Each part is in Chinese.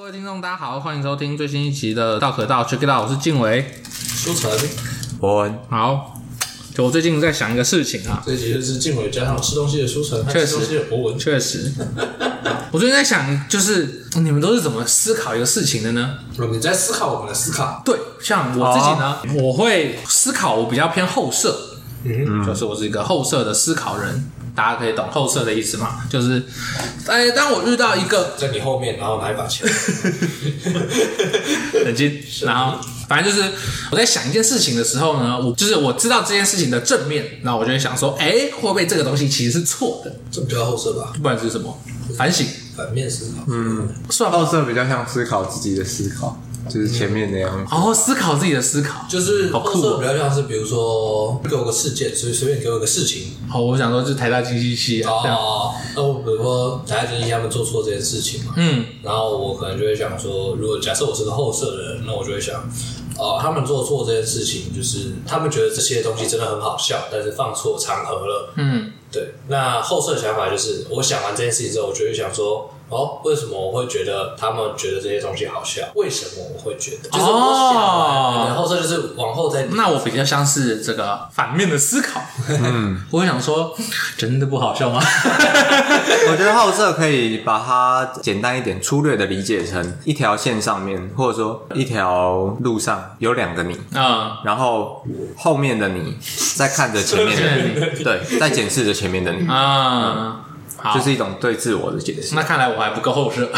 各位听众，大家好，欢迎收听最新一期的《道可道 Check It Out》，我是晋唯，书成，伯恩，好，就我最近在想一个事情啊，这集就是静伟加上吃东西的书成，确实，吃东西的博文，确实，我最近在想，就是你们都是怎么思考一个事情的呢？你在思考我们的思考，对，像我自己呢，哦、我会思考，我比较偏后设，嗯，就是我是一个后设的思考人。大家可以懂后设的意思嘛？就是，哎，当我遇到一个在你后面，然后拿一把枪，冷静，然后反正就是我在想一件事情的时候呢，我就是我知道这件事情的正面，那我就会想说，哎，会不会这个东西其实是错的？这不叫后设吧？不管是什么？反省、反面思考。嗯，算后设比较像思考自己的思考。就是前面那样，然后思考自己的思考，就是好酷比较像是，比如说给我个事件，所以随便给我个事情。好，我想说就是台大经济系啊，哦，那我比如说台大经济系他们做错这件事情嘛，嗯，然后我可能就会想说，如果假设我是个后设的人，那我就会想，哦，他们做错这件事情，就是他们觉得这些东西真的很好笑，但是放错场合了，嗯，对。那后设的想法就是，我想完这件事情之后，我就会想说。哦，为什么我会觉得他们觉得这些东西好笑？为什么我会觉得？就是我想完，然后这就是往后再。那我比较像是这个反面的思考。嗯，我会想说，真的不好笑吗？我觉得后设可以把它简单一点、粗略的理解成一条线上面，或者说一条路上有两个你嗯，然后后面的你在看着 前面的你，对，在检视着前面的你啊。好就是一种对自我的解释。那看来我还不够后设，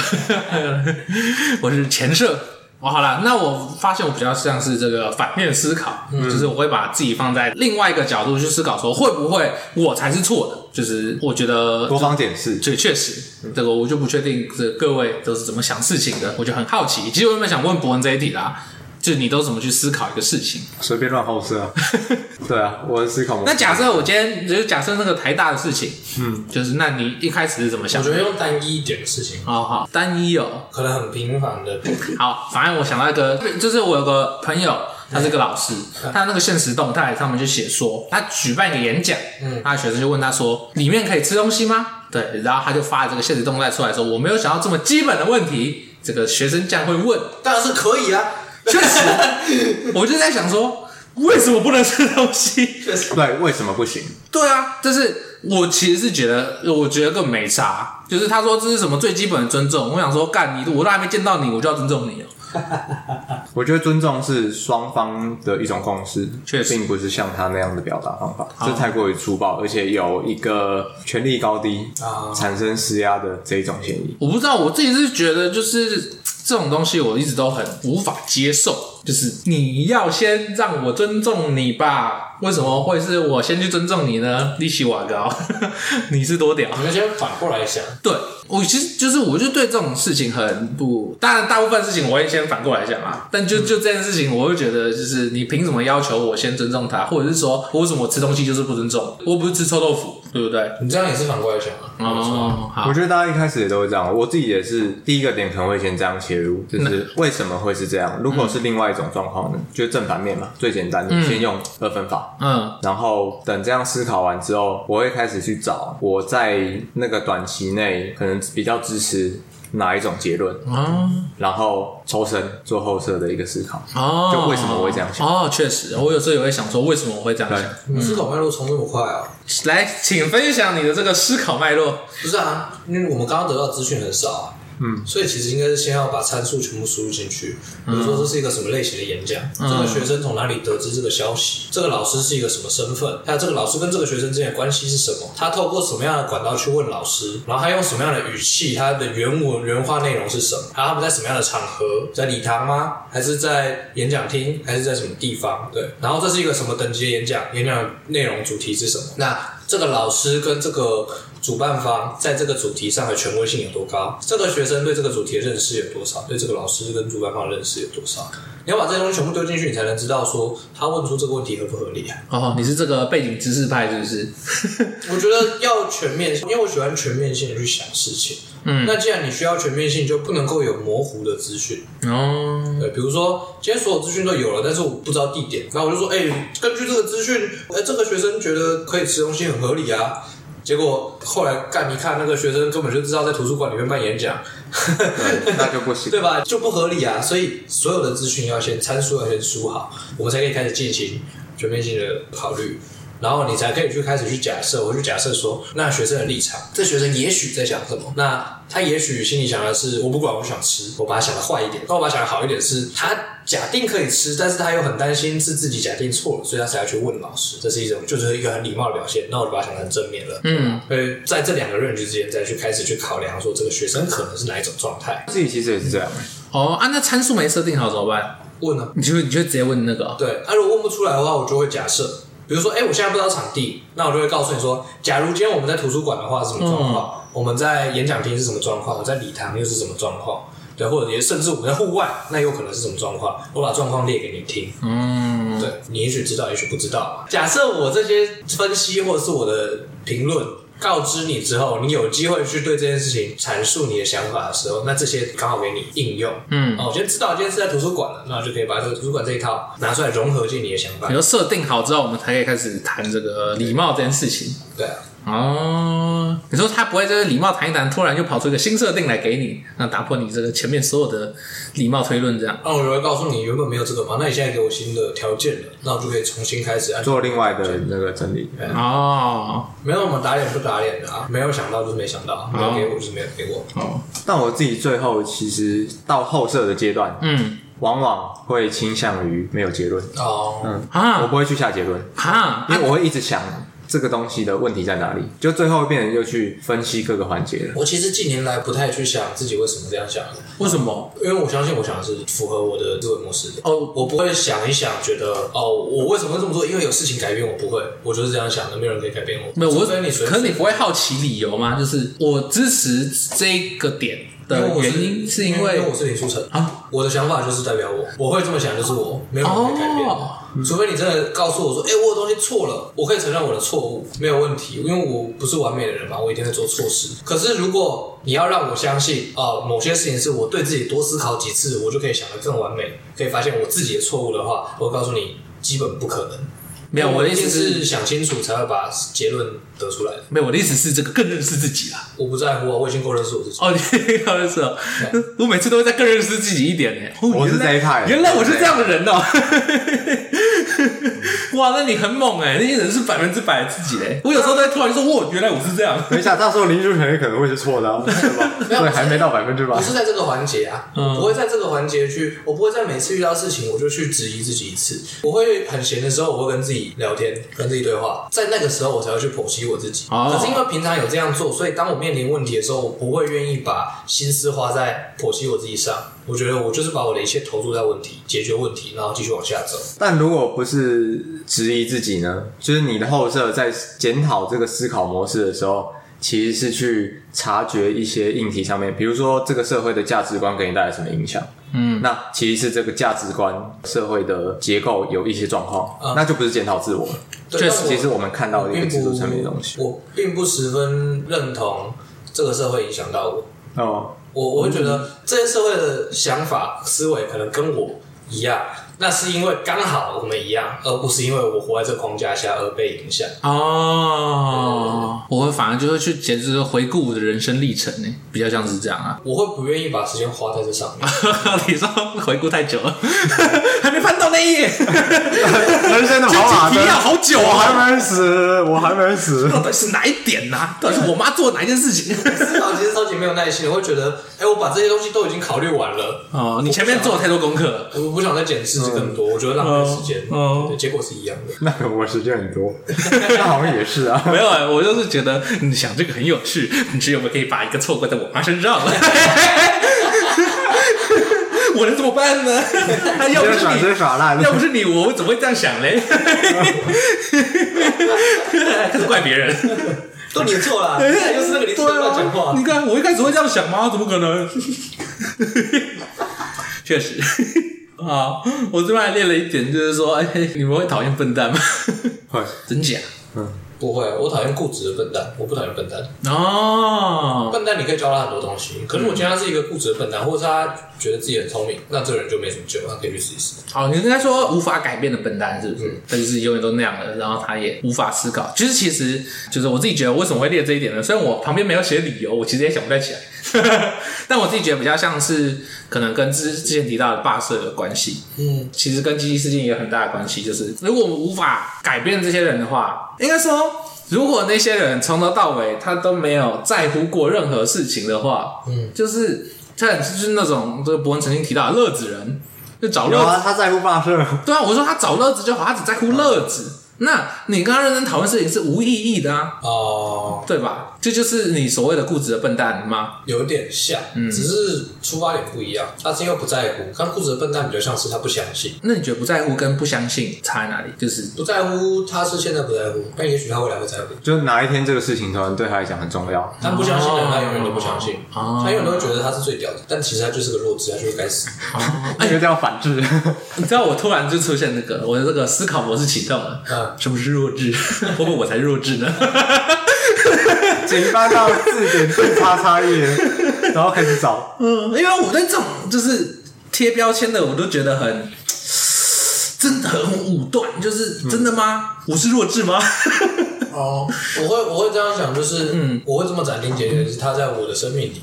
我是前设。哦，好了，那我发现我比较像是这个反面思考，嗯、就是我会把自己放在另外一个角度去思考，说会不会我才是错的？就是我觉得多方解释，这确实，这个我就不确定这各位都是怎么想事情的，我就很好奇。其实我原本想问伯恩这一题啦。就你都怎么去思考一个事情？随便乱后设啊。对啊，我的思考。那假设我今天就是假设那个台大的事情，嗯，就是那你一开始是怎么想？我觉得用单一一点的事情。好好，单一哦，可能很平凡的。好，反正我想到一个，就是我有个朋友，他是个老师，他那个现实动态上面就写说，他举办一个演讲，嗯，他的学生就问他说，里面可以吃东西吗？对，然后他就发了这个现实动态出来说，我没有想到这么基本的问题，这个学生这样会问，当然是可以啊。确实，我就在想说，为什么不能吃东西？确实，对，为什么不行？对啊，但是我其实是觉得，我觉得更没差。就是他说这是什么最基本的尊重，我想说，干你，我都还没见到你，我就要尊重你了。我觉得尊重是双方的一种共识，确实，并不是像他那样的表达方法，这太过于粗暴，而且有一个权力高低啊产生施压的这一种嫌疑。我不知道，我自己是觉得就是。这种东西我一直都很无法接受，就是你要先让我尊重你吧？为什么会是我先去尊重你呢？利息瓦高，你是多屌？你们先反过来想，对，我其实就是我就对这种事情很不，当然大部分事情我会先反过来想啊，但就就这件事情，我会觉得就是你凭什么要求我先尊重他，或者是说为什么我吃东西就是不尊重？我不是吃臭豆腐，对不对？你这样也是反过来想啊？哦，好，我觉得大家一开始也都会这样，我自己也是第一个点可能会先这样切入，就是为什么会是这样？如果是另外一种状况呢？就正反面嘛，最简单的，先用二分法，嗯，然后等这样思考完之后，我会开始去找我在那个短期内可能比较支持哪一种结论，啊，然后抽身做后设的一个思考，哦，就为什么我会这样想？哦，确实，我有时候也会想说，为什么我会这样想？你思考脉络冲这么快啊？来，请分享你的这个思考脉络。不是啊，因为我们刚刚得到资讯很少啊。嗯，所以其实应该是先要把参数全部输入进去，比如说这是一个什么类型的演讲，嗯、这个学生从哪里得知这个消息，这个老师是一个什么身份，还有这个老师跟这个学生之间的关系是什么，他透过什么样的管道去问老师，然后他用什么样的语气，他的原文原话内容是什么，还有他们在什么样的场合，在礼堂吗？还是在演讲厅？还是在什么地方？对，然后这是一个什么等级的演讲？演讲内容主题是什么？那这个老师跟这个。主办方在这个主题上的权威性有多高？这个学生对这个主题的认识有多少？对这个老师跟主办方的认识有多少？你要把这些东西全部丢进去，你才能知道说他问出这个问题合不合理啊？哦，你是这个背景知识派是不是？我觉得要全面性，因为我喜欢全面性的去想事情。嗯，那既然你需要全面性，就不能够有模糊的资讯。哦，对，比如说今天所有资讯都有了，但是我不知道地点，那我就说，哎、欸，根据这个资讯，哎、欸，这个学生觉得可以吃东西很合理啊。结果后来干一看，那个学生根本就知道在图书馆里面办演讲，那就不行，对吧？就不合理啊！所以所有的资讯要先参数要先输好，我们才可以开始进行全面性的考虑。然后你才可以去开始去假设，我去假设说，那学生的立场，这学生也许在想什么？那他也许心里想的是，我不管，我想吃，我把它想的坏一点，那我把它想的好一点是，他假定可以吃，但是他又很担心是自己假定错了，所以他才要去问老师，这是一种就是一个很礼貌的表现。那我就把它想成正面了，嗯，所以在这两个认知之间再去开始去考量说，这个学生可能是哪一种状态。自己其实也是这样。哦，啊，那参数没设定好怎么办？问呢？你就你就直接问那个？对，啊，如果问不出来的话，我就会假设。比如说，哎、欸，我现在不知道场地，那我就会告诉你说，假如今天我们在图书馆的话是什么状况？嗯、我们在演讲厅是什么状况？我在礼堂又是什么状况？对，或者也甚至我们在户外，那有可能是什么状况？我把状况列给你听。嗯，对，你也许知道，也许不知道。假设我这些分析或者是我的评论。告知你之后，你有机会去对这件事情阐述你的想法的时候，那这些刚好给你应用。嗯，哦，我觉得知道今天是在图书馆了，那我就可以把这个图书馆这一套拿出来融合进你的想法。你说设定好之后，我们才可以开始谈这个礼貌这件事情。对啊。哦，你说他不会就是礼貌谈一谈，突然就跑出一个新设定来给你，那打破你这个前面所有的礼貌推论，这样？哦我就会告诉你，原本没有这个嘛，那你现在给我新的条件了，那我就可以重新开始按做另外的那个整理。哦，没有什么打脸不打脸的啊，没有想到就是没想到，没有给我就是没有给我。哦，但我自己最后其实到后设的阶段，嗯，往往会倾向于没有结论。哦，嗯啊，我不会去下结论啊，因为我会一直想。这个东西的问题在哪里？就最后变成又去分析各个环节了。我其实近年来不太去想自己为什么这样想。为什么？因为我相信我想的是符合我的思维模式的。哦，我不会想一想，觉得哦，我为什么会这么做？因为有事情改变我不会，我就是这样想的，没有人可以改变我。没有，我跟你说，可是你不会好奇理由吗？就是我支持这个点的原因，是因为我是林书成啊，我的想法就是代表我，我会这么想，就是我，没有人可以改变。除非你真的告诉我说，哎、欸，我有东西错了，我可以承认我的错误，没有问题，因为我不是完美的人嘛，我一定会做错事。可是如果你要让我相信，啊、呃，某些事情是我对自己多思考几次，我就可以想得更完美，可以发现我自己的错误的话，我会告诉你，基本不可能。没有，我的意思是想清楚才会把结论得出来。没有，我的意思是这个更认识自己啦。我不在乎啊，我已经够认识我自己。哦，你够认识了。我每次都会再更认识自己一点呢。我是这一派。原来我是这样的人哦。哇，那你很猛哎！那些人是百分之百自己嘞。我有时候都会突然说，哇，原来我是这样。等一下，到时候林书成也可能会是错的啊，是吧？没有，还没到百分之百。不是在这个环节啊，不会在这个环节去，我不会在每次遇到事情我就去质疑自己一次。我会很闲的时候，我会跟自己聊天。跟自己对话，在那个时候我才会去剖析我自己。可是因为平常有这样做，所以当我面临问题的时候，我不会愿意把心思花在剖析我自己上。我觉得我就是把我的一切投注在问题，解决问题，然后继续往下走。但如果不是质疑自己呢？就是你的后设在检讨这个思考模式的时候，其实是去察觉一些硬题上面，比如说这个社会的价值观给你带来什么影响。嗯，那其实是这个价值观、社会的结构有一些状况，嗯、那就不是检讨自我了。确实，其实我们看到的一个制度层面的东西，我并不十分认同这个社会影响到我。哦，我我会觉得这些社会的想法、思维可能跟我一样。那是因为刚好我们一样，而不是因为我活在这个框架下而被影响。哦，嗯、我会反而就会去简直回顾我的人生历程呢，比较像是这样啊。我会不愿意把时间花在这上面。你说回顾太久了，还没翻到那一页。人生的好马灯要好久啊，我还没死，我还没死。到底是哪一点呢、啊？到底是我妈做哪一件事情？思考其实超级没有耐心，我会觉得，哎、欸，我把这些东西都已经考虑完了。哦，你前面做了太多功课，我不想再检视。更多，我觉得浪费时间，嗯，结果是一样的。那个我时间很多，那好像也是啊。没有啊，我就是觉得你想这个很有趣，你只有没有可以把一个错怪在我妈身上了。我能怎么办呢？要不是你，要不是你，我怎么会这样想嘞？开始怪别人，都你错了，又是那个你乱讲话。你看，我一开始会这样想吗？怎么可能？确实。好，我这边还列了一点，就是说，哎，你们会讨厌笨蛋吗？会，真假？嗯，不会，我讨厌固执的笨蛋，我不讨厌笨蛋。哦，笨蛋你可以教他很多东西，可是我觉得他是一个固执的笨蛋，或者是他觉得自己很聪明，那这个人就没什么救，他可以去试一试。好，你应该说无法改变的笨蛋是不是？他、嗯、就是永远都那样的，然后他也无法思考。其实，其实就是我自己觉得，为什么会列这一点呢？虽然我旁边没有写理由，我其实也想不太起来。但我自己觉得比较像是可能跟之之前提到的霸社有关系。嗯，其实跟机器事件也有很大的关系。就是如果我们无法改变这些人的话，应该说，如果那些人从头到尾他都没有在乎过任何事情的话，嗯，就是他就是那种这个博文曾经提到的乐子人，就找乐子。啊，他在乎霸社。对啊，我说他找乐子就好，他只在乎乐子。那你跟他认真讨论事情是无意义的啊，哦，对吧？这就是你所谓的固执的笨蛋吗？有点像，嗯，只是出发点不一样。他是因为不在乎，刚固执的笨蛋比较像是他不相信。那你觉得不在乎跟不相信差在哪里？就是不在乎，他是现在不在乎，但也许他未来会在乎。就是哪一天这个事情突然对他来讲很重要，他不相信的人他永远都不相信，他永远都会觉得他是最屌的，但其实他就是个弱智，他就是该死。那个叫反制。你知道我突然就出现那个我的这个思考模式启动了，嗯，什么是弱智？会不会我才弱智呢？请翻到字典最叉叉页，然后开始找。嗯，因为我对这种就是贴标签的，我都觉得很真的很武断。就是真的吗？嗯、我是弱智吗？哦，我会我会这样想，就是嗯，我会这么斩钉截铁，就是他在我的生命里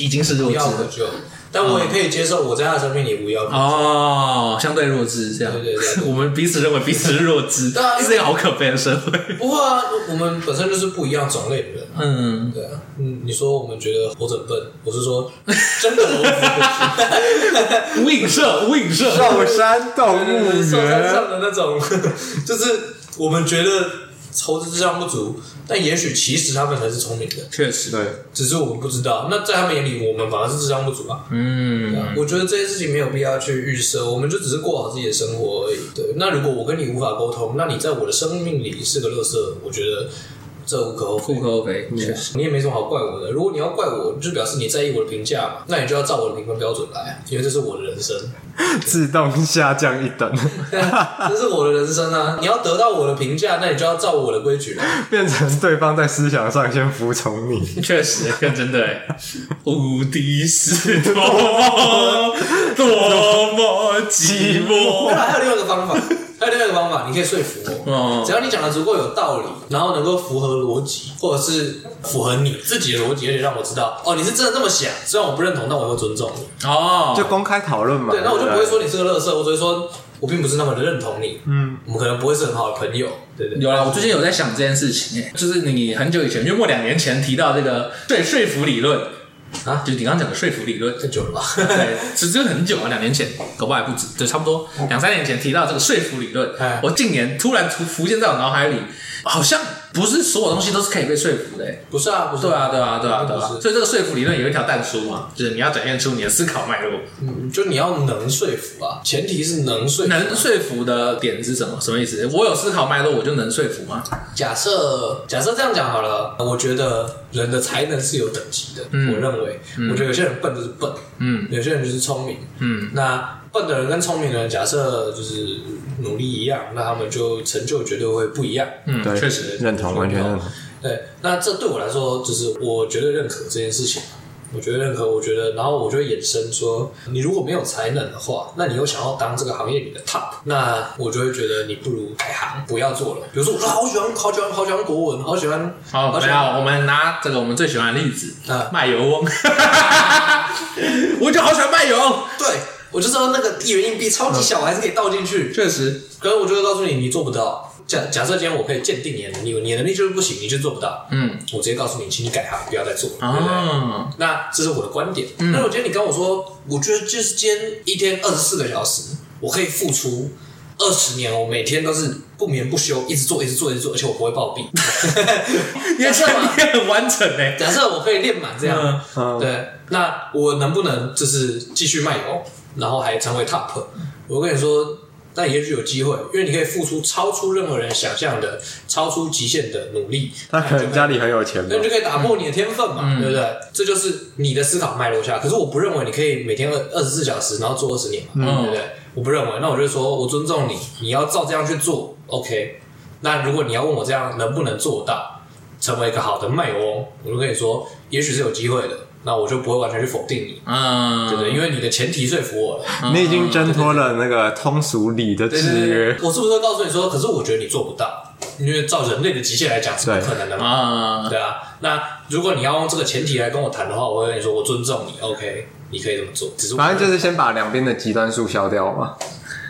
已经是弱智了。但我也可以接受，我在他生命里不要哦，相对弱智这样。对对对，我们彼此认为彼此是弱智，对啊，是一个好可悲的社会。不会啊，我们本身就是不一样种类的人。嗯，对啊，嗯，你说我们觉得活着笨，我是说真的活着 无影射，无影射，寿山动物园，上的那种，就是我们觉得。猴子智商不足，但也许其实他们才是聪明的。确实，对，只是我们不知道。那在他们眼里，我们反而是智商不足啊。嗯，我觉得这些事情没有必要去预设，我们就只是过好自己的生活而已。对，那如果我跟你无法沟通，那你在我的生命里是个垃圾，我觉得。这无可厚非，无可厚非，确实，你也没什么好怪我的。如果你要怪我，就表示你在意我的评价嘛，那你就要照我的评分标准来，因为这是我的人生，自动下降一等，这是我的人生啊！你要得到我的评价，那你就要照我的规矩来，变成对方在思想上先服从你，确实，更真的，无敌是多么多么寂寞。还有另外一个方法。还有另外一个方法，你可以说服我。嗯，只要你讲的足够有道理，然后能够符合逻辑，或者是符合你自己的逻辑，而且让我知道，哦，你是真的这么想。虽然我不认同，但我会尊重你。哦，就公开讨论嘛。对，那我就不会说你是个乐色，我只会说我并不是那么的认同你。嗯，我们可能不会是很好的朋友。对对。有啦，我最近有在想这件事情，就是你很久以前，约莫两年前提到这个对说服理论。啊，就你刚刚讲的说服理论，太久了吧？对，其实很久啊，两年前，搞不好还不止，就差不多两三年前提到这个说服理论。哎，我近年突然浮浮现在我脑海里，好像不是所有东西都是可以被说服的。不是啊，不是。对啊，对啊，对啊，对啊。所以这个说服理论有一条淡书嘛，就是你要展现出你的思考脉络。嗯，就你要能说服啊，前提是能说服。能说服的点是什么？什么意思？我有思考脉络，我就能说服吗？假设假设这样讲好了，我觉得人的才能是有等级的。嗯，我认为，我觉得有些人笨就是笨，嗯，有些人就是聪明，嗯，那。笨的人跟聪明的人，假设就是努力一样，那他们就成就绝对会不一样。嗯，对，确实认同，完全认同。对，那这对我来说，就是我绝对认可这件事情。我觉得认可，我觉得，然后我就会衍生说，你如果没有才能的话，那你又想要当这个行业里的 top，那我就会觉得你不如改行，不要做了。比如说，我说好喜欢，好喜欢，好喜欢国文，好喜欢。好，好，我们拿这个我们最喜欢的例子啊，卖油翁。我就好喜欢卖油，对。我就知道那个一元硬币超级小，还是可以倒进去。确实，可是我就会告诉你，你做不到。假假设今天我可以鉴定你的能力，你的能力就是不行，你就做不到。嗯，我直接告诉你，请你改行，不要再做，对不对？那这是我的观点。那我觉得你跟我说，我觉得就是今天一天二十四个小时，我可以付出二十年，我每天都是不眠不休，一直做，一直做，一直做，而且我不会暴毙。假设嘛，你很完整诶。假设我可以练满这样，对，那我能不能就是继续卖油？然后还成为 top，我跟你说，那也许有机会，因为你可以付出超出任何人想象的、超出极限的努力。他可能家里很有钱，那你就可以打破你的天分嘛，嗯、对不对？这就是你的思考脉络下。可是我不认为你可以每天二二十四小时，然后做二十年嘛，嗯、对不对？我不认为。那我就说，我尊重你，你要照这样去做，OK。那如果你要问我这样能不能做到成为一个好的卖翁，我就跟你说，也许是有机会的。那我就不会完全去否定你，嗯，对不对？因为你的前提说服我了，你已经挣脱了那个通俗理的制约。我是不是会告诉你说，可是我觉得你做不到，因为照人类的极限来讲是不可能的嘛，对啊。那如果你要用这个前提来跟我谈的话，我会跟你说，我尊重你，OK，你可以这么做。只是反正就是先把两边的极端数消掉嘛，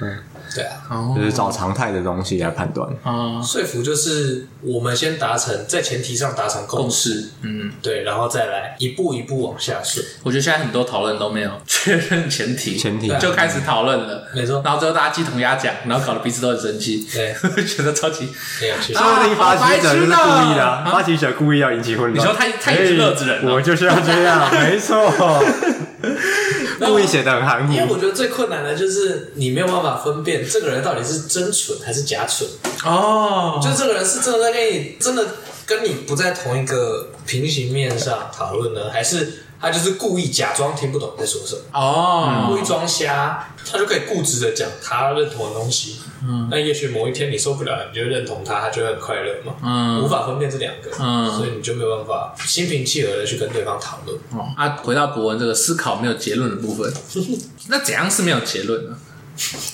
嗯。对啊，就是找常态的东西来判断。啊，说服就是我们先达成在前提上达成共识，嗯，对，然后再来一步一步往下顺。我觉得现在很多讨论都没有确认前提，前提就开始讨论了，没错。然后最后大家鸡同鸭讲，然后搞得彼此都很生气，对，觉得超级没有趣。说不定发起者就是故意的，发起者故意要引起混乱。你说他他也是乐子人，我就是要这样，没错。故意写的很含糊，因为我觉得最困难的就是你没有办法分辨这个人到底是真蠢还是假蠢哦，就是这个人是真的在跟你真的跟你不在同一个平行面上讨论呢，还是？他就是故意假装听不懂在说什么哦，故意装瞎，他就可以固执的讲他认同的东西。嗯，那也许某一天你受不了，你就认同他，他就会很快乐嘛。嗯，无法分辨这两个，嗯，所以你就没有办法心平气和的去跟对方讨论。哦，啊，回到博文这个思考没有结论的部分，那怎样是没有结论呢？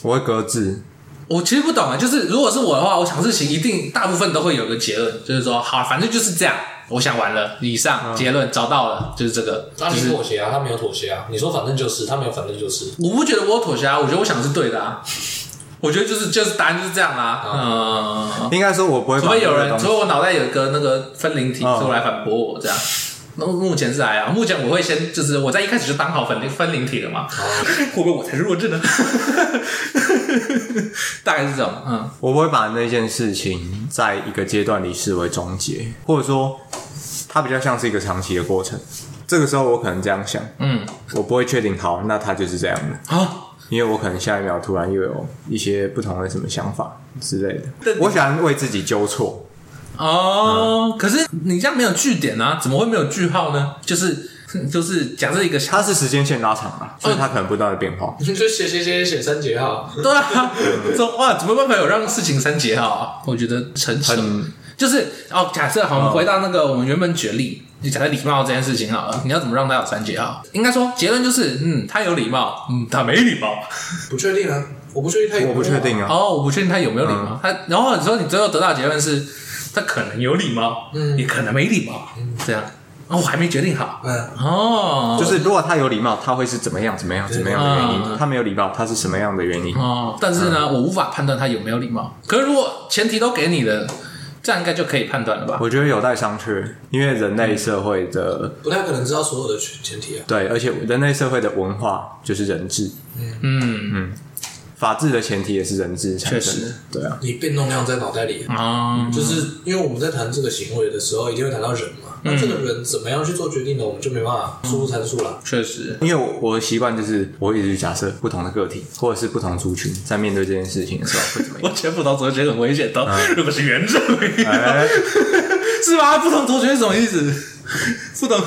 我会搁置。我其实不懂啊，就是如果是我的话，我想事情一定大部分都会有个结论，就是说好，反正就是这样。我想完了，以上结论找到了，就是这个。他没妥协啊，他没有妥协啊。你说反正就是，他没有反正就是。我不觉得我有妥协啊，我觉得我想的是对的啊。我觉得就是就是答案就是这样啊。嗯，应该说我不会。除非有人，除非我脑袋有一个那个分灵体出来反驳我这样。那目前是来啊，目前我会先就是我在一开始就当好分灵分灵体了嘛。会不会我才是弱智呢？大概是这种。嗯，我不会把那件事情在一个阶段里视为终结，或者说。它比较像是一个长期的过程，这个时候我可能这样想，嗯，我不会确定好，那它就是这样的啊，因为我可能下一秒突然又有一些不同的什么想法之类的，我喜欢为自己纠错哦。嗯、可是你这样没有句点啊，怎么会没有句号呢？就是 就是假设一个，它是时间线拉长了，所以它可能不断的变化。你就写写写写三节号，对啊，这哇，怎么办法有让事情三节号啊？我觉得成很。就是哦，假设好，我们回到那个我们原本举例，你讲的礼貌这件事情好了，你要怎么让他有三节号？应该说结论就是，嗯，他有礼貌，嗯，他没礼貌，不确定啊，我不确定他有，我不确定啊，哦，我不确定他有没有礼貌，他然后你说你最后得到结论是，他可能有礼貌，嗯，也可能没礼貌，嗯，这样，哦，我还没决定好，嗯，哦，就是如果他有礼貌，他会是怎么样怎么样怎么样的原因？他没有礼貌，他是什么样的原因？哦，但是呢，我无法判断他有没有礼貌。可是如果前提都给你了。这样应该就可以判断了吧？我觉得有待商榷，因为人类社会的不太可能知道所有的前提啊。对，而且人类社会的文化就是人治。嗯嗯嗯。法治的前提也是人治产生的，确实，对啊，你变动量在脑袋里啊，就是因为我们在谈这个行为的时候，一定会谈到人嘛，那这个人怎么样去做决定呢？我们就没办法输入参数了。确实，因为我我的习惯就是，我一直假设不同的个体或者是不同族群在面对这件事情的时候 会怎么样。我觉得不同族群很危险的，如果是原住民，是吧？不同族群是什么意思？不同。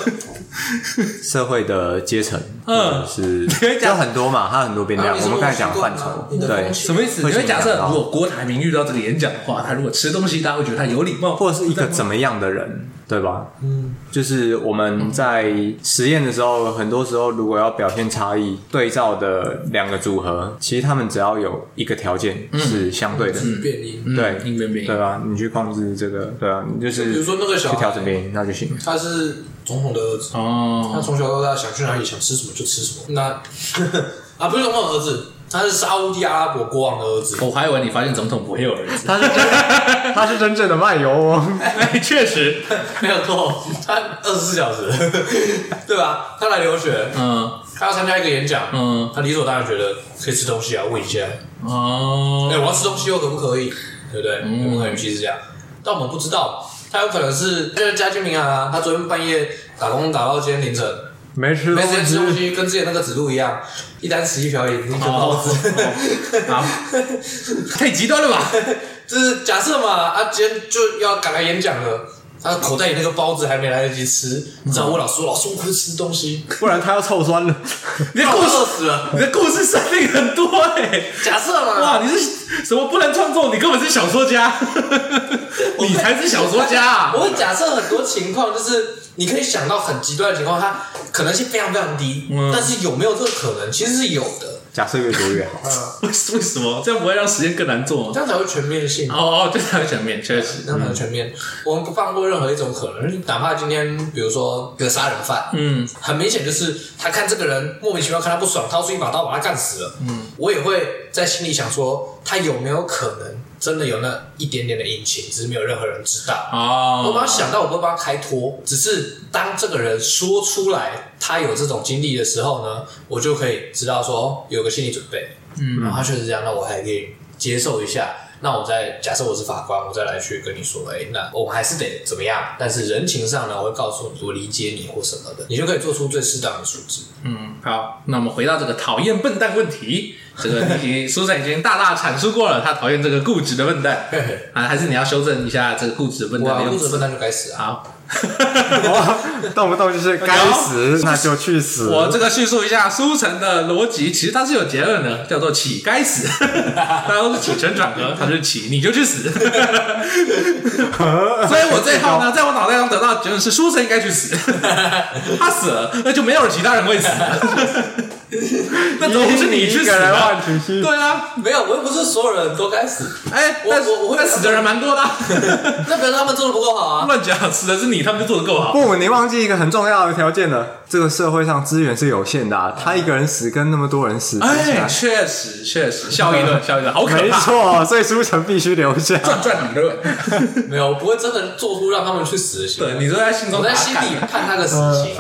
社会的阶层，嗯，是有很多嘛，它很多变量。我们刚才讲范畴，对，什么意思？因为假设如果郭台铭遇到这个演讲的话，他如果吃东西，大家会觉得他有礼貌，或者是一个怎么样的人，对吧？嗯，就是我们在实验的时候，很多时候如果要表现差异，对照的两个组合，其实他们只要有一个条件是相对的，变异，对，对吧？你去控制这个，对啊，你就是比如说那个小去调整变异，那就行。他是。总统的儿子哦，他从小到大想去哪里想吃什么就吃什么。那 啊，不是总统的儿子，他是沙乌地阿拉伯国王的儿子。我还以为你发现总统不会有儿子，他是真，他是真正的漫游翁。哎，确实 没有错，他二十四小时，对吧？他来留学，嗯，他要参加一个演讲，嗯，他理所当然觉得可以吃东西啊，问一下哦，哎，我要吃东西又可不可以？对不对？可不可以？其实这样，但我们不知道。他有可能是就是家境贫寒啊，他昨天半夜打工打到今天凌晨，没吃没时间吃东西，跟之前那个指路一样，一单十一瓢饮，一个包子，好，太极端了吧？就是假设嘛，啊，今天就要赶来演讲了，他口袋里那个包子还没来得及吃，你知道我老师说：“老师，我快吃东西，不然他要臭酸了。”你的故事死了，你的故事设定很多哎。假设嘛，哇，你是什么不能创作？你根本是小说家，你才是小说家啊！我会假设很多情况，就是你可以想到很极端的情况，它可能性非常非常低，但是有没有这个可能？其实是有的。假设越多越好。为为什么这样不会让实验更难做？这样才会全面性。哦哦，这样才会全面，确实，这样才会全面。我们不放过任何一种可能，哪怕今天比如说一个杀人犯，嗯，很明显就是他看这个人莫名其妙看他不爽，掏出一把刀把他干死了，嗯，我也会在心里想说，他有没有可能？真的有那一点点的隐情，只是没有任何人知道。哦，我把他想到，我不会帮他开脱。只是当这个人说出来，他有这种经历的时候呢，我就可以知道说有个心理准备。嗯，然后他确实这样，那我还可以接受一下。那我再假设我是法官，我再来去跟你说，哎、欸，那我们还是得怎么样？但是人情上呢，我会告诉你，我理解你或什么的，你就可以做出最适当的处置。嗯，好，那我们回到这个讨厌笨蛋问题，这个已经苏珊已经大大阐述过了，他讨厌这个固执的笨蛋 啊，还是你要修正一下这个固执的笨蛋？固执笨蛋就该死啊！好。动不动就是该死，那就去死。我这个叙述一下书城的逻辑，其实它是有结论的，叫做起该死。大家都是起承转合，他就是起，你就去死。所以我这一套呢，在我脑袋中得到的结论是书城应该去死。他死了，那就没有其他人会死。那怎么不是你去死啊？对啊，没有，我又不是所有人都该死。哎，我我我会死的人蛮多的。那表示他们做的不够好啊。乱讲，死的是你，他们就做的够好。不，你忘记一个很重要的条件了。这个社会上资源是有限的，他一个人死跟那么多人死，哎，确实确实，效益论，效益论，好可怕。没错，所以书城必须留下。转转理论，没有，我不会真的做出让他们去死的行为。对，你都在心中，我在心里判他个死刑。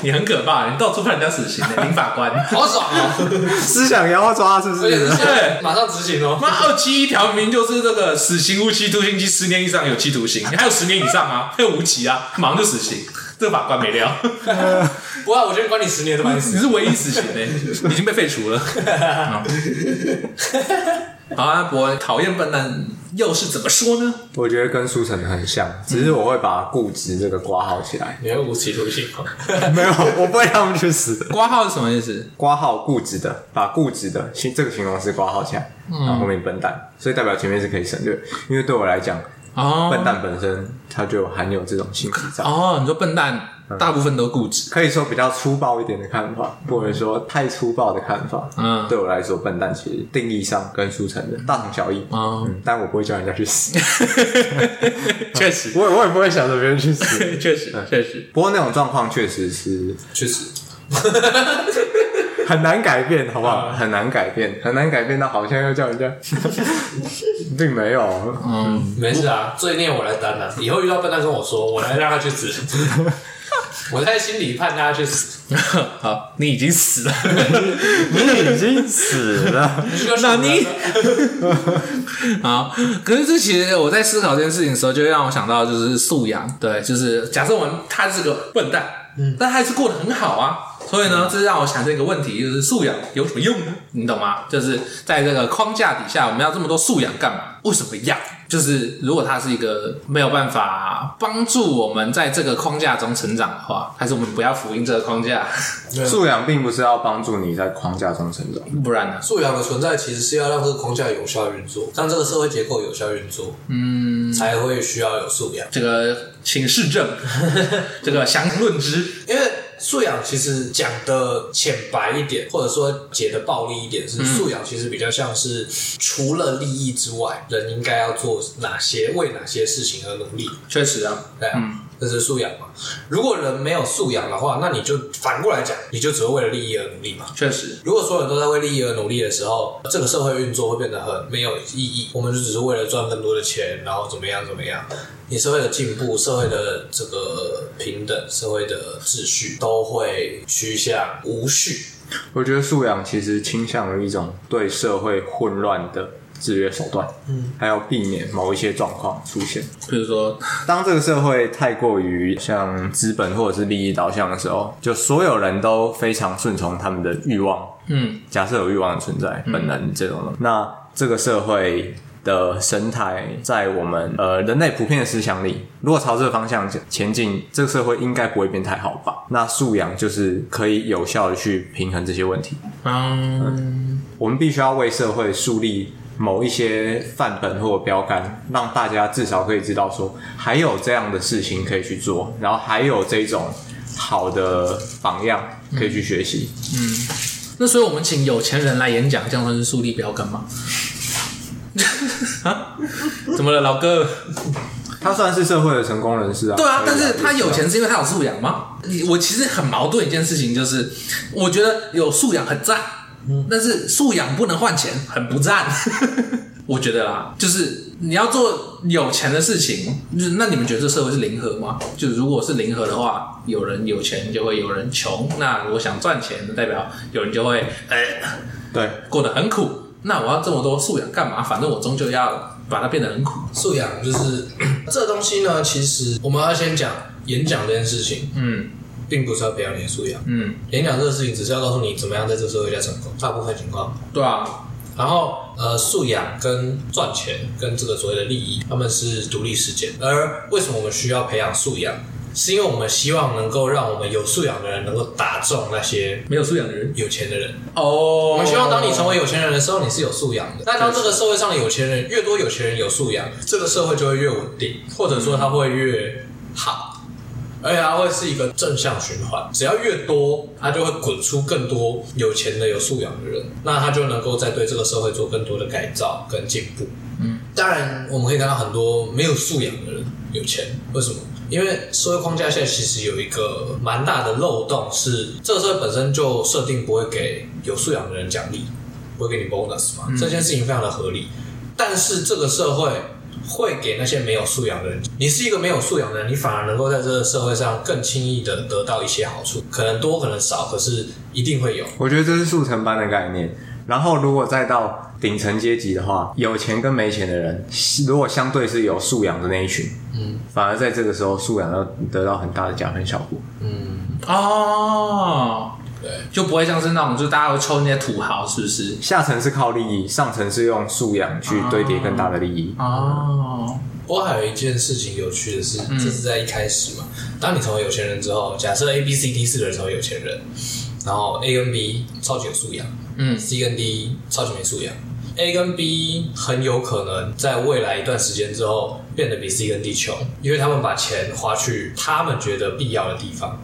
你很可怕，你到处判人家死刑，林法官。好爽啊！思想也要抓，是不是？对，马上执行哦。那二七一条明明就是这个死刑、无期徒刑及十年以上有期徒刑，你还有十年以上啊？还有无期啊？马上就死刑，这个法官没料。不过我觉得关你十年都蛮死，你是唯一死刑的，已经被废除了。好啊，我讨厌笨蛋又是怎么说呢？我觉得跟苏晨很像，只是我会把固执这个挂号起来。你会无期徒刑吗？没有，我不会让他们去死。挂号是什么意思？挂号固执的，把固执的形这个形容词挂号起来，然后后面笨蛋，所以代表前面是可以省略。因为对我来讲，哦，笨蛋本身它就含有这种性质在。哦，你说笨蛋。大部分都固执，可以说比较粗暴一点的看法，或者说太粗暴的看法。嗯，对我来说，笨蛋其实定义上跟书城的大同小异。嗯，但我不会叫人家去死。确实，我 我也不会想着别人去死。确实，确实。不过那种状况确实是，确实很难改变，好不好？很难改变，很难改变。那好像要叫人家，并没有。嗯，没事啊，罪孽我来担了。以后遇到笨蛋跟我说，我来让他去死。我在心里判他去死。好，你已经死了，你已经死了。那你好，可是这其实我在思考这件事情的时候，就会让我想到就是素养。对，就是假设我们他是个笨蛋，嗯，但他还是过得很好啊。所以呢，这是让我想这个问题，就是素养有什么用呢？你懂吗？就是在这个框架底下，我们要这么多素养干嘛？为什么要？就是如果它是一个没有办法帮助我们在这个框架中成长的话，还是我们不要福音这个框架？素养并不是要帮助你在框架中成长，不然呢？素养的存在其实是要让这个框架有效运作，让这个社会结构有效运作，嗯，才会需要有素养。这个请示正，这个详论之，因为。素养其实讲的浅白一点，或者说解的暴力一点，是素养其实比较像是除了利益之外，人应该要做哪些，为哪些事情而努力。确实啊，对啊。嗯这是素养嘛？如果人没有素养的话，那你就反过来讲，你就只会为了利益而努力嘛？确实，如果所有人都在为利益而努力的时候，这个社会运作会变得很没有意义。我们就只是为了赚更多的钱，然后怎么样怎么样？你社会的进步、社会的这个平等、社会的秩序都会趋向无序。我觉得素养其实倾向于一种对社会混乱的。制约手段，嗯，还要避免某一些状况出现。比如说，当这个社会太过于像资本或者是利益导向的时候，就所有人都非常顺从他们的欲望。嗯，假设有欲望的存在，本能这种的，嗯，那这个社会的生态，在我们呃人类普遍的思想里，如果朝这个方向前进，这个社会应该不会变太好吧？那素养就是可以有效的去平衡这些问题。嗯，嗯，我们必须要为社会树立某一些范本或标杆，让大家至少可以知道说，还有这样的事情可以去做，然后还有这种好的榜样可以去学习。嗯。嗯那所以，我们请有钱人来演讲，这样算是树立标杆吗？啊？怎么了，老哥？他算是社会的成功人士啊。对啊，但是他有钱是因为他有素养吗？我其实很矛盾一件事情，就是我觉得有素养很赞，但是素养不能换钱，很不赞。我觉得啦，就是你要做有钱的事情，就是那你们觉得这社会是零和吗？就如果是零和的话，有人有钱就会有人穷。那我想赚钱，代表有人就会哎，欸、对，过得很苦。那我要这么多素养干嘛？反正我终究要把它变得很苦。素养就是 这个东西呢，其实我们要先讲演讲这件事情。嗯，并不是要培养你的素养。嗯，演讲这个事情只是要告诉你怎么样在这个社会下成功。大部分情况，对啊。然后，呃，素养跟赚钱跟这个所谓的利益，他们是独立事件。而为什么我们需要培养素养？是因为我们希望能够让我们有素养的人能够打中那些没有素养的人、有钱的人。哦，我们希望当你成为有钱人的时候，你是有素养的。那当这个社会上的有钱人越多，有钱人有素养，这个社会就会越稳定，或者说它会越好。而且它会是一个正向循环，只要越多，它就会滚出更多有钱的、有素养的人，那他就能够再对这个社会做更多的改造跟进步。嗯，当然我们可以看到很多没有素养的人有钱，为什么？因为社会框架下其实有一个蛮大的漏洞，是这个社会本身就设定不会给有素养的人奖励，不会给你 bonus 嘛，这件事情非常的合理。但是这个社会。会给那些没有素养的人。你是一个没有素养的人，你反而能够在这个社会上更轻易的得到一些好处，可能多，可能少，可是一定会有。我觉得这是速成班的概念。然后，如果再到顶层阶级的话，有钱跟没钱的人，如果相对是有素养的那一群，嗯，反而在这个时候素养要得到很大的加分效果。嗯，哦。对，就不会像是那种，就大家会抽那些土豪，是不是？下层是靠利益，上层是用素养去堆叠更大的利益。哦，不过还有一件事情有趣的是，这是在一开始嘛。当你成为有钱人之后，假设 A、B、C、D 四个人成为有钱人，然后 A 跟 B 超级有素养，嗯，C 跟 D 超级没素养。A 跟 B 很有可能在未来一段时间之后变得比 C 跟 D 穷，因为他们把钱花去他们觉得必要的地方。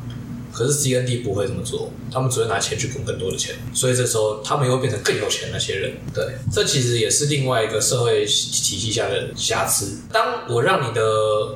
可是 C N D 不会这么做，他们只会拿钱去滚更多的钱，所以这时候他们又会变成更有钱那些人。对，这其实也是另外一个社会体系下的瑕疵。当我让你的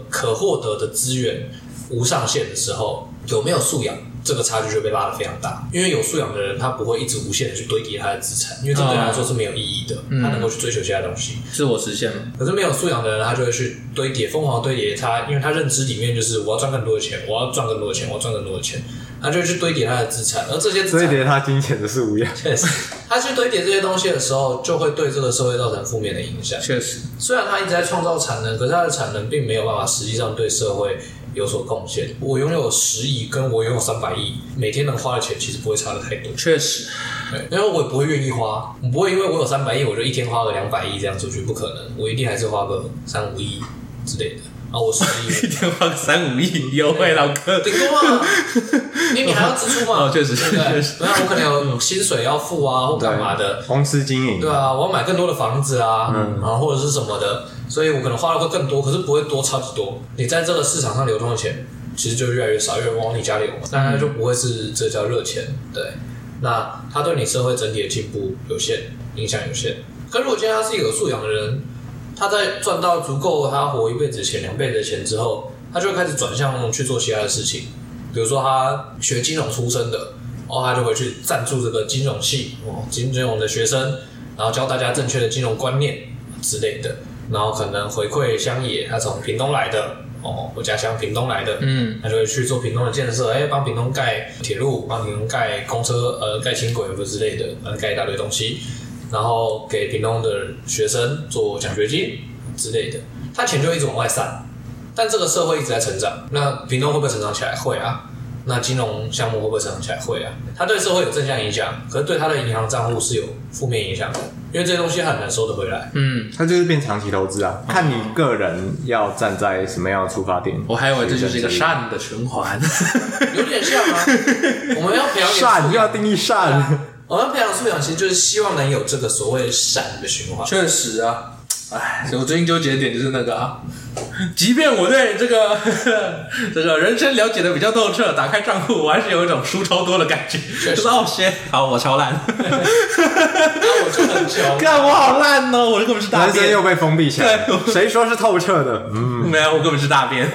可获得的资源无上限的时候，有没有素养？这个差距就被拉得非常大，因为有素养的人，他不会一直无限的去堆叠他的资产，因为这对他来说是没有意义的。嗯、他能够去追求其他东西，自我实现了。可是没有素养的人，他就会去堆叠，疯狂堆叠他，因为他认知里面就是我要赚更多的钱，我要赚更多的钱，我要赚更多的钱，他就会去堆叠他的资产，而这些资产堆叠他金钱的素养。确实，他去堆叠这些东西的时候，就会对这个社会造成负面的影响。确实，虽然他一直在创造产能，可是他的产能并没有办法实际上对社会。有所贡献。我拥有十亿，跟我拥有三百亿，每天能花的钱其实不会差的太多。确实，对，因为我也不会愿意花，我不会因为我有三百亿，我就一天花个两百亿这样出去，不可能。我一定还是花个三五亿之类的。啊，我十亿，一天花个三五亿，优惠老哥，顶多嘛？因为你还要支出嘛？哦，确实，对不对？那我可能有薪水要付啊，或干嘛的？公司经营。对啊，我要买更多的房子啊，嗯，然后或者是什么的，所以我可能花的会更多，可是不会多超级多。你在这个市场上流通的钱。其实就越来越少，越往你家里流，那它就不会是这叫热钱，对。那它对你社会整体的进步有限，影响有限。可如果今天他是一个有素养的人，他在赚到足够他活一辈子的钱、两辈子的钱之后，他就会开始转向去做其他的事情。比如说他学金融出身的，然后他就会去赞助这个金融系哦，金融的学生，然后教大家正确的金融观念之类的，然后可能回馈乡野，他从屏东来的。哦，我家乡屏东来的，嗯，他就会去做屏东的建设，哎、欸，帮屏东盖铁路，帮屏东盖公车，呃，盖轻轨或之类的，呃，盖一大堆东西，然后给屏东的学生做奖学金之类的，他钱就一直往外散，但这个社会一直在成长，那屏东会不会成长起来？会啊，那金融项目会不会成长起来？会啊。它对社会有正向影响，可是对他的银行账户是有负面影响的，因为这些东西很难收得回来。嗯，它就是变长期投资啊，看你个人要站在什么样的出发点。我还以为这就是一个善的循环，有点像啊。我们要培养善，你要定义善。我们培养素养，其实就是希望能有这个所谓善的循环。确实啊。哎，我最近纠结的点就是那个啊，即便我对这个呵呵 这个人生了解的比较透彻，打开账户我还是有一种输超多的感觉。确实，哦，先好，我超烂，那我就很穷，看我好烂哦，我根本是大便，人生又被封闭起来。谁说是透彻的？嗯，没有，我根本是大便。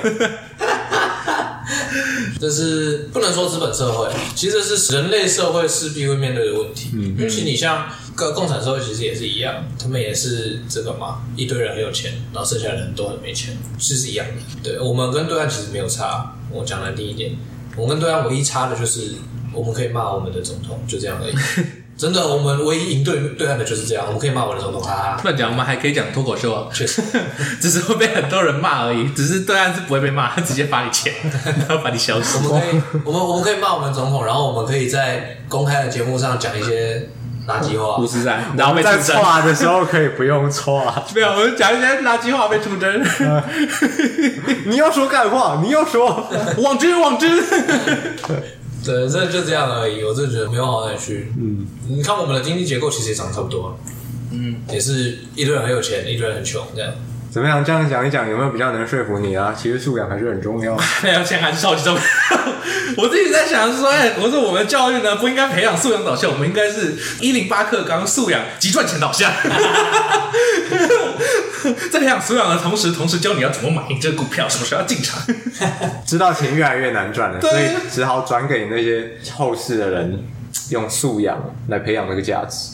这是不能说资本社会，其实这是人类社会势必会面对的问题。嗯，尤其你像个共产社会，其实也是一样，他们也是这个嘛，一堆人很有钱，然后剩下的人都很没钱，其实是一样的。对，我们跟对岸其实没有差。我讲难听一点，我们跟对岸唯一差的就是我们可以骂我们的总统，就这样而已。真的，我们唯一赢对对岸的就是这样，我们可以骂我的总统，哈哈。乱讲，我们还可以讲脱口秀啊，确实，只是会被很多人骂而已。只是对岸是不会被骂，他直接发你钱，然后把你消失。我们可以，我们我们可以骂我们总统，然后我们可以在公开的节目上讲一些垃圾话，五十三，然后被在错的时候可以不用错，没有，我们讲一些垃圾话被出征。你要说干话，你要说网军，网军。对，这就这样而已。我真的觉得没有好哪里去。嗯，你看我们的经济结构其实也长得差不多。嗯，也是一堆人很有钱，一堆人很穷，这样。怎么样？这样讲一讲，有没有比较能说服你啊？其实素养还是很重要。没有钱还是超级重要。我自己在想说，哎，我说我们教育呢，不应该培养素养导向，我们应该是一零八课纲素养及赚钱导向。在培养素养的同时，同时教你要怎么买这个股票，什么时候要进场。知道钱越来越难赚了，所以只好转给那些后世的人，用素养来培养那个价值。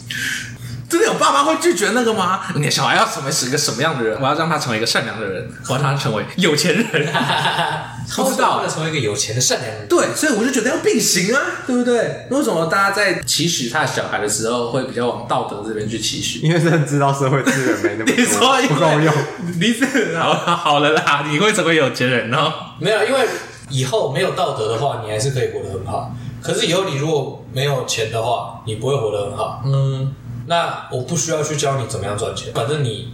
真的有爸妈会拒绝那个吗？你小孩要成为是一个什么样的人？我要让他成为一个善良的人，我要让他成为有钱人。不知道，成为一个有钱的善良人。对，所以我就觉得要并行啊，对不对？为什么大家在期许他的小孩的时候，会比较往道德这边去期许？因为真的知道社会资源没那么多，你说不够用。你是好好了啦，你会成为有钱人哦。没有，因为以后没有道德的话，你还是可以活得很好。可是以后你如果没有钱的话，你不会活得很好。嗯。那我不需要去教你怎么样赚钱，反正你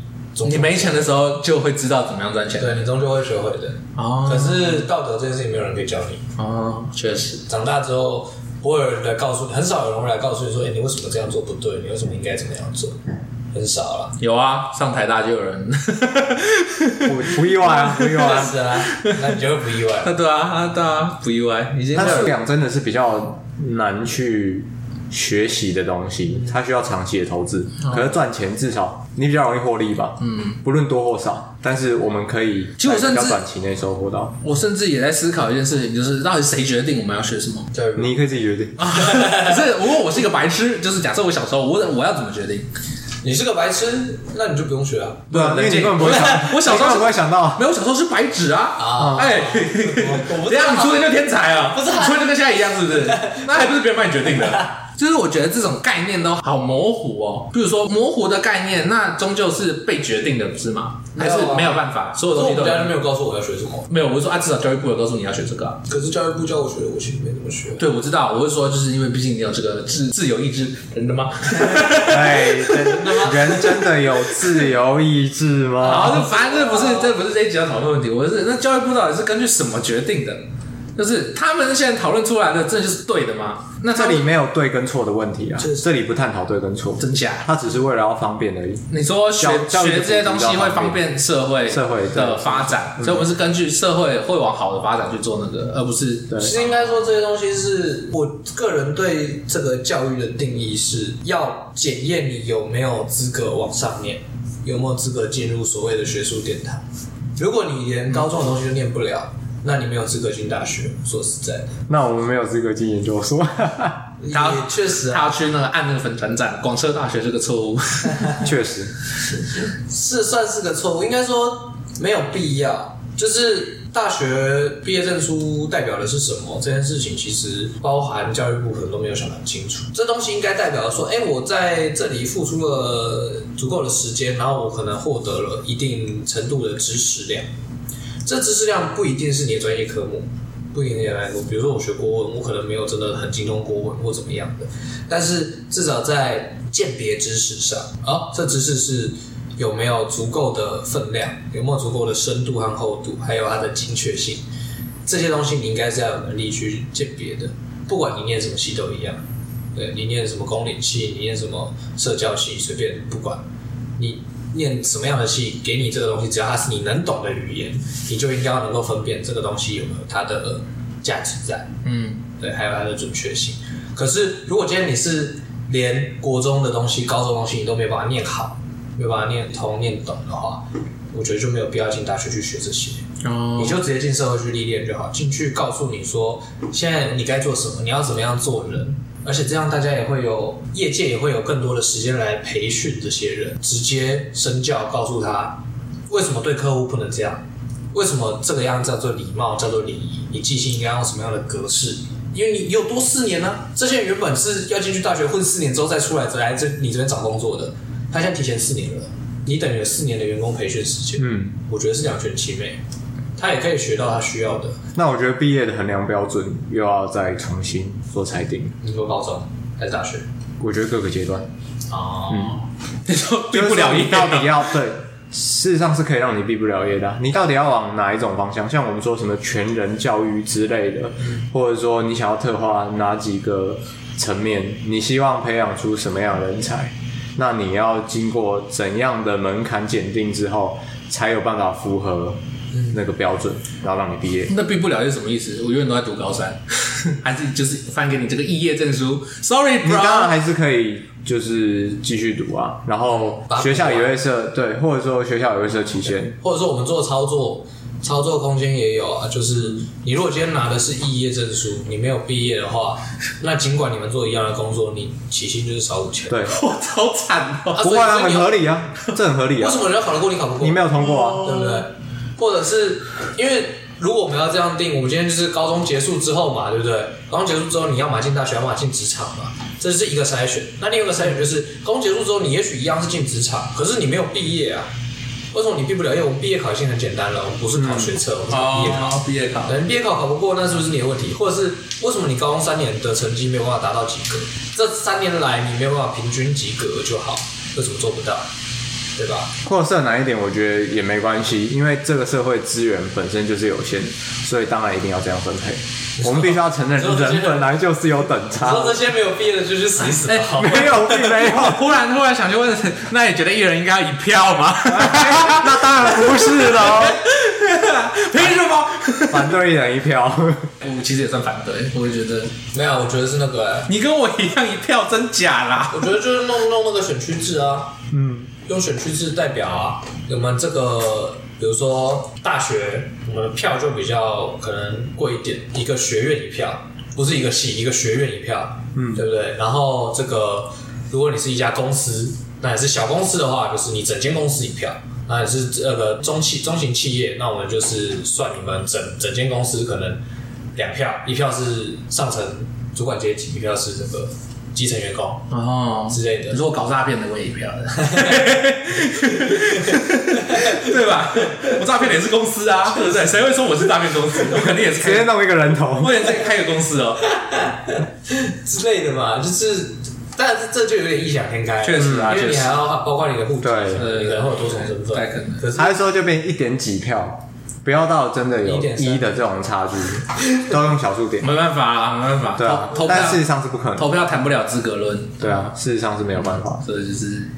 你没钱的时候就会知道怎么样赚钱，对，你终究会学会的。哦，可是道德这件事情没有人可以教你。哦，确实，长大之后不会有人来告诉你，很少有人会来告诉你说，哎，你为什么这样做不对？你为什么应该怎么样做？很少了。有啊，上台大就有人，不不意外啊，不意外是啊，那你就会不意外。对啊，啊对啊，不意外。已经他素养真的是比较难去。学习的东西，它需要长期的投资。可是赚钱至少你比较容易获利吧？嗯，不论多或少，但是我们可以在比较短期内收获到。我甚至也在思考一件事情，就是到底谁决定我们要学什么？对，你可以自己决定。可是如果我是一个白痴，就是假设我小时候，我我要怎么决定？你是个白痴，那你就不用学啊。对啊，因为你根本不会想，我小时候不会想到，没有，我小时候是白纸啊。啊，哎，我这样 你出生就天才啊？不是，出生就跟现在一样，是不是？那还不是别人帮你决定的？就是我觉得这种概念都好模糊哦。比如说模糊的概念，那终究是被决定的，不是吗？还是没有办法，所有东西都。家人没有告诉我要学什么。没有，我是说啊，至少教育部有告诉你要学这个。可是教育部教我学的，我其实没怎么学。对，我知道，我是说，就是因为毕竟你有这个自自由意志，真的吗？哎，真的吗？人真的有自由意志吗？好，这反正这不是这不是这一集要讨论问题。我是那教育部到底是根据什么决定的？就是他们现在讨论出来的，这就是对的吗？那这里没有对跟错的问题啊，这里不探讨对跟错，真假？他只是为了要方便而已。你说学学这些东西会方便社会社会的发展，所以我们是根据社会会往好的发展去做那个，而不是。对，其实应该说这些东西是我个人对这个教育的定义是要检验你有没有资格往上念，有没有资格进入所谓的学术殿堂。如果你连高中的东西都念不了。那你没有资格进大学，说实在的。那我们没有资格进研究所。他确实，他要去那个按那个粉转站，广设大学是个错误。确实是是算是个错误，应该说没有必要。就是大学毕业证书代表的是什么？这件事情其实包含教育部可能都没有想得很清楚。这东西应该代表说，哎，我在这里付出了足够的时间，然后我可能获得了一定程度的知识量。这知识量不一定是你的专业科目，不一定念太多。比如说我学国文，我可能没有真的很精通国文或怎么样的，但是至少在鉴别知识上，啊，这知识是有没有足够的分量，有没有足够的深度和厚度，还有它的精确性，这些东西你应该是要有能力去鉴别的。不管你念什么系都一样，对，你念什么公领系，你念什么社教系，随便不管你。念什么样的戏，给你这个东西，只要它是你能懂的语言，你就应该要能够分辨这个东西有没有它的价值在。嗯，对，还有它的准确性。可是，如果今天你是连国中的东西、高中的东西你都没有办法念好，没有办法念通、念懂的话，我觉得就没有必要进大学去学这些。哦，你就直接进社会去历练就好，进去告诉你说，现在你该做什么，你要怎么样做人。而且这样，大家也会有业界也会有更多的时间来培训这些人，直接身教，告诉他为什么对客户不能这样，为什么这个样叫做礼貌，叫做礼仪，你寄信应该用什么样的格式？因为你有多四年呢、啊？这些人原本是要进去大学混四年之后再出来，再来这你这边找工作的，他现在提前四年了，你等于有四年的员工培训时间。嗯，我觉得是两全其美。他也可以学到他需要的。那我觉得毕业的衡量标准又要再重新做裁定。你说高中还是大学？我觉得各个阶段。哦。嗯。你说毕不了业，到底要对？事实上是可以让你毕不了业的。你到底要往哪一种方向？像我们说什么全人教育之类的，嗯、或者说你想要特化哪几个层面？你希望培养出什么样的人才？那你要经过怎样的门槛检定之后，才有办法符合？那个标准，然后让你毕业。那毕不了是什么意思？我永远都在读高三，还是就是翻给你这个肄业证书？Sorry，bro，你当然还是可以，就是继续读啊。然后学校也会设对，或者说学校也会设期限，或者说我们做操作，操作空间也有啊。就是你如果今天拿的是肄业证书，你没有毕业的话，那尽管你们做一样的工作，你起薪就是少五千。对，我超惨哦。不会啊，很合理啊，这很合理啊。为什么人家考得过你考不过？你没有通过啊，对不对？或者是因为，如果我们要这样定，我们今天就是高中结束之后嘛，对不对？高中结束之后，你要么进大学，要么进职场嘛，这是一个筛选。那另一个筛选就是，高中结束之后，你也许一样是进职场，可是你没有毕业啊。为什么你毕不了业？我们毕业考已经很简单了，我们不是考学测，我们是毕业考。毕业考，等毕业考考不过，那是不是你的问题？或者是为什么你高中三年的成绩没有办法达到及格？这三年来你没有办法平均及格就好，为什么做不到？对吧？或者哪一点，我觉得也没关系，因为这个社会资源本身就是有限，所以当然一定要这样分配。我们必须要承认，人本来就是有等差。说这些没有毕业的就去死一死。哎，没有，并没有。忽然突然想去问，那你觉得一人应该要一票吗？那当然不是了。凭什么？反对一人一票。我其实也算反对，我觉得没有，我觉得是那个。你跟我一样一票，真假啦？我觉得就是弄弄那个选区制啊。嗯。用选区制代表啊，我们这个比如说大学，我们的票就比较可能贵一点，一个学院一票，不是一个系，一个学院一票，嗯，对不对？然后这个如果你是一家公司，那也是小公司的话，就是你整间公司一票；那也是这个中企中型企业，那我们就是算你们整整间公司可能两票，一票是上层主管阶级，一票是这个。基层员工哦之类的，如果搞诈骗的我也一票的，对吧？我诈骗的也是公司啊，对不对？谁会说我是诈骗公司？我肯定也是直接弄一个人头，我也是开个公司哦 之类的嘛。就是，但是这就有点异想天开，确实啊，因为你还要包括你的户籍，对，你可能会有多重身份，不太可能。可是还是说就变一点几票。不要到真的有一的这种差距，都用小数点。没办法啊，没办法。对啊，但事实上是不可能。投票谈不了资格论。对啊，事实上是没有办法。所以就是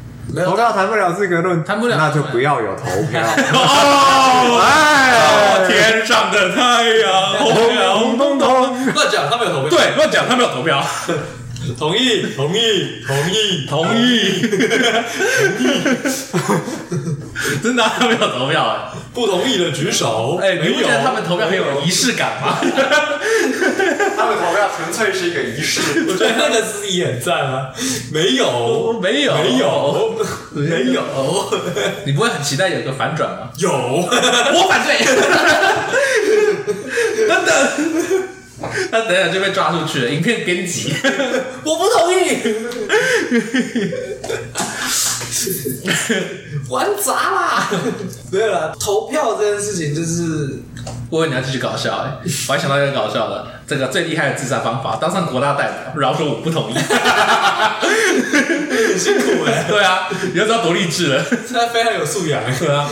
投票谈不了资格论，谈不了，那就不要有投票。哦，哎，天上的太阳，红彤彤。乱讲，他没有投票。对，乱讲，他没有投票。同意，同意，同意，同意，同意。真的，他没有投票哎。不同意的举手。哎，你不觉得他们投票很有仪式感吗？他们投票纯粹是一个仪式。我觉得那个司仪很赞啊。没有，没有，没有，没有。你不会很期待有一个反转吗？有，我反对。真的。他等下就被抓出去了，影片编辑。我不同意。玩砸啦！没有啦，投票这件事情就是，我以为你要继续搞笑哎，我还想到一个搞笑的，这个最厉害的自杀方法，当上国大代表，然后说我不同意，辛苦哎。对啊，你要知道多励志了，他非常有素养，对啊，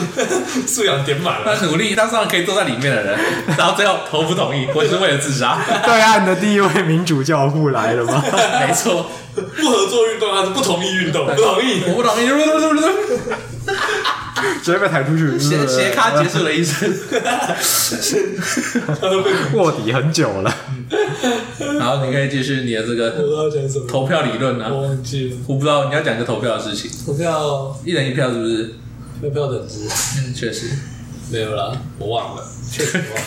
素养点满了。他努力当上可以坐在里面的人，然后最后头不同意，我是为了自杀。对岸的第一位民主教父来了吗？没错，不合作运动还是不同意运动？不同意，我不同意。直接被抬出去，斜斜咖结束了一生，他都被卧底很久了。然后你可以继续你的这个投票理论啊，我忘记了，我不知道你要讲一个投票的事情。投票一人一票是不是？投票等值，嗯，确实没有啦，我忘了，确实忘了。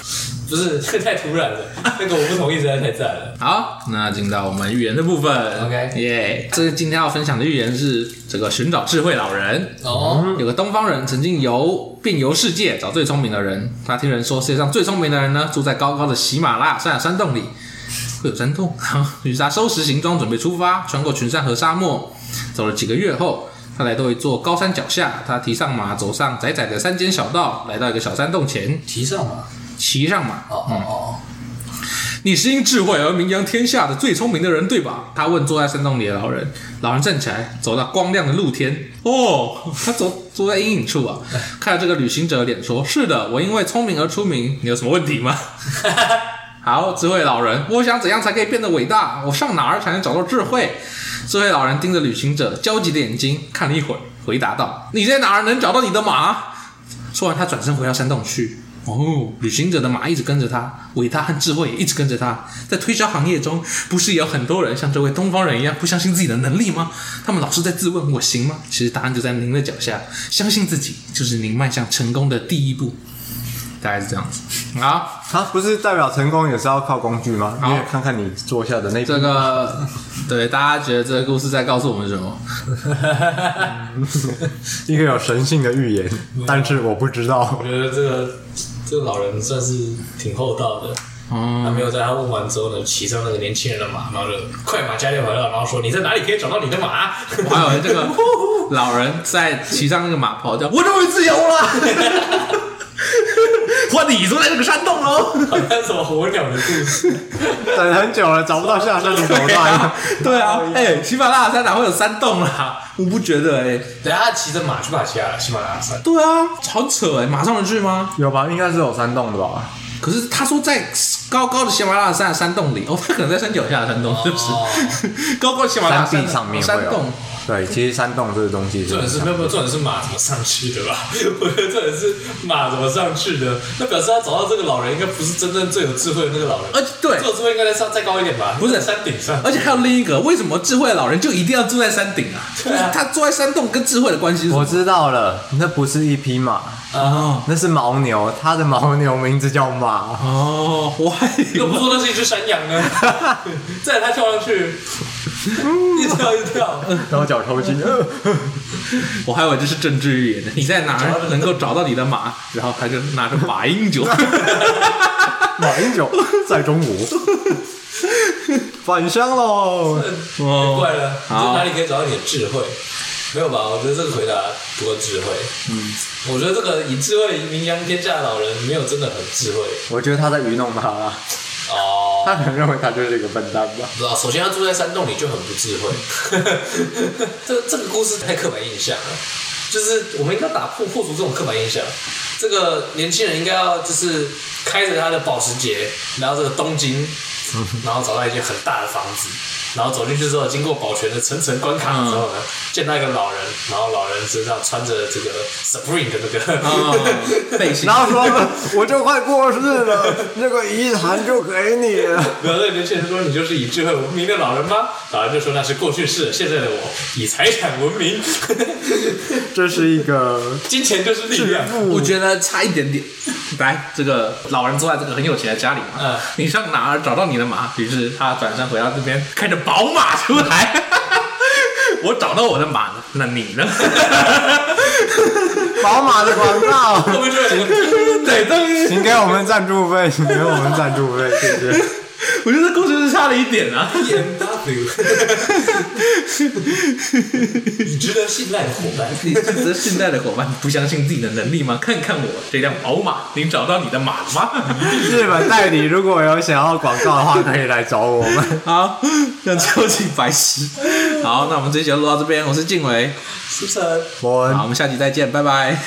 不是，这 太突然了，那个我不同意，实在太赞了。好，那进到我们预言的部分。OK，耶，这个今天要分享的预言是这个寻找智慧老人。哦，有个东方人曾经游遍游世界找最聪明的人。他听人说世界上最聪明的人呢，住在高高的喜马拉雅山的山洞里。会有山洞？于是他收拾行装准备出发，穿过群山和沙漠。走了几个月后，他来到一座高山脚下。他提上马，走上窄窄的山间小道，来到一个小山洞前。提上马。骑上马哦哦哦！你是因智慧而名扬天下的最聪明的人，对吧？他问坐在山洞里的老人。老人站起来，走到光亮的露天。哦，他走坐在阴影处啊，看着这个旅行者的脸，说：“是的，我因为聪明而出名。你有什么问题吗？” 好，智慧老人，我想怎样才可以变得伟大？我上哪儿才能找到智慧？智慧老人盯着旅行者焦急的眼睛看了一会儿，回答道：“你在哪儿能找到你的马？”说完，他转身回到山洞去。哦，旅行者的马一直跟着他，伟大和智慧也一直跟着他。在推销行业中，不是也有很多人像这位东方人一样不相信自己的能力吗？他们老是在自问：我行吗？其实答案就在您的脚下，相信自己就是您迈向成功的第一步。大概是这样子啊，他不是代表成功也是要靠工具吗？好你也看看你做下的那这个，对大家觉得这个故事在告诉我们什么？一个有神性的预言，但是我不知道。我觉得这个。这个老人算是挺厚道的，嗯，他没有在他问完之后呢，骑上那个年轻人的马，然后就快马加鞭回来，然后说：“你在哪里可以找到你的马？”我还以为这个 老人在骑上那个马跑，掉“我终于自由了”，换你住在这个山洞喽，好像什么火鸟的故事，等很久了，找不到下山的手段。对啊，哎，喜马拉雅山哪会有山洞啦？我不觉得哎、欸，等下他骑着马去把骑下来，喜马拉雅山。对啊，好扯哎、欸，马上能去吗？有吧，应该是有山洞的吧。可是他说在高高的喜马拉雅山的山洞里，哦，他可能在山脚下的山洞，是不是？高高喜马拉雅山上面山洞。对，其实山洞这个东西，重点是没有没有，重点是马怎么上去的吧？我觉得重点是马怎么上去的，那表示他找到这个老人，应该不是真正最有智慧的那个老人。而且对，最有智慧应该在上再高一点吧？不是山顶上。而且还有另一个，为什么智慧的老人就一定要住在山顶啊？就是他住在山洞跟智慧的关系是什么？我知道了，那不是一匹马啊，那是牦牛，他的牦牛名字叫马。哦，我还又不说那是一只山羊呢。再他跳上去。一跳一跳，然后脚抽筋。我还以为这是政治预言呢。你在哪儿能够找到你的马？然后他就拿着马英九。马英九在中国返乡喽。哦，怪了，你在哪里可以找到你的智慧？没有吧？我觉得这个回答不够智慧。嗯，我觉得这个以智慧名扬天下的老人没有真的很智慧。我觉得他在愚弄他啦。哦，他可能认为他就是一个笨蛋吧？不知道，首先他住在山洞里就很不智慧。这个这个故事太刻板印象了，就是我们应该打破破除这种刻板印象。这个年轻人应该要就是开着他的保时捷，然后这个东京，然后找到一间很大的房子。然后走进去之后，经过保全的层层关卡之后呢，嗯、见到一个老人，然后老人身上穿着这个 Supreme 的那个背心，然后说：“我就快过世了，那个遗产就给你了。”然后那年轻人说：“你就是以智慧闻名的老人吗？”老人就说：“那是过去式，现在的我以财产闻名。”这是一个金钱就是力量。我觉得差一点点。来，这个老人坐在这个很有钱的家里嘛，嗯，你上哪儿找到你的马？于是他转身回到这边，开着宝马出来。我找到我的马了，那你呢？宝马的广告，对对，请给我们赞助费，请给我们赞助费，谢谢。我觉得这故事是差了一点啊。B M W，你值得信赖的伙伴，你值得信赖的伙伴，不相信自己的能力吗？看看我这辆宝马，你找到你的马了吗？日本代理如果有想要广告的话，可以来找我们。好，那超级白痴。好，那我们这一集就录到这边。我是静伟，苏晨，我，好，我们下集再见，拜拜。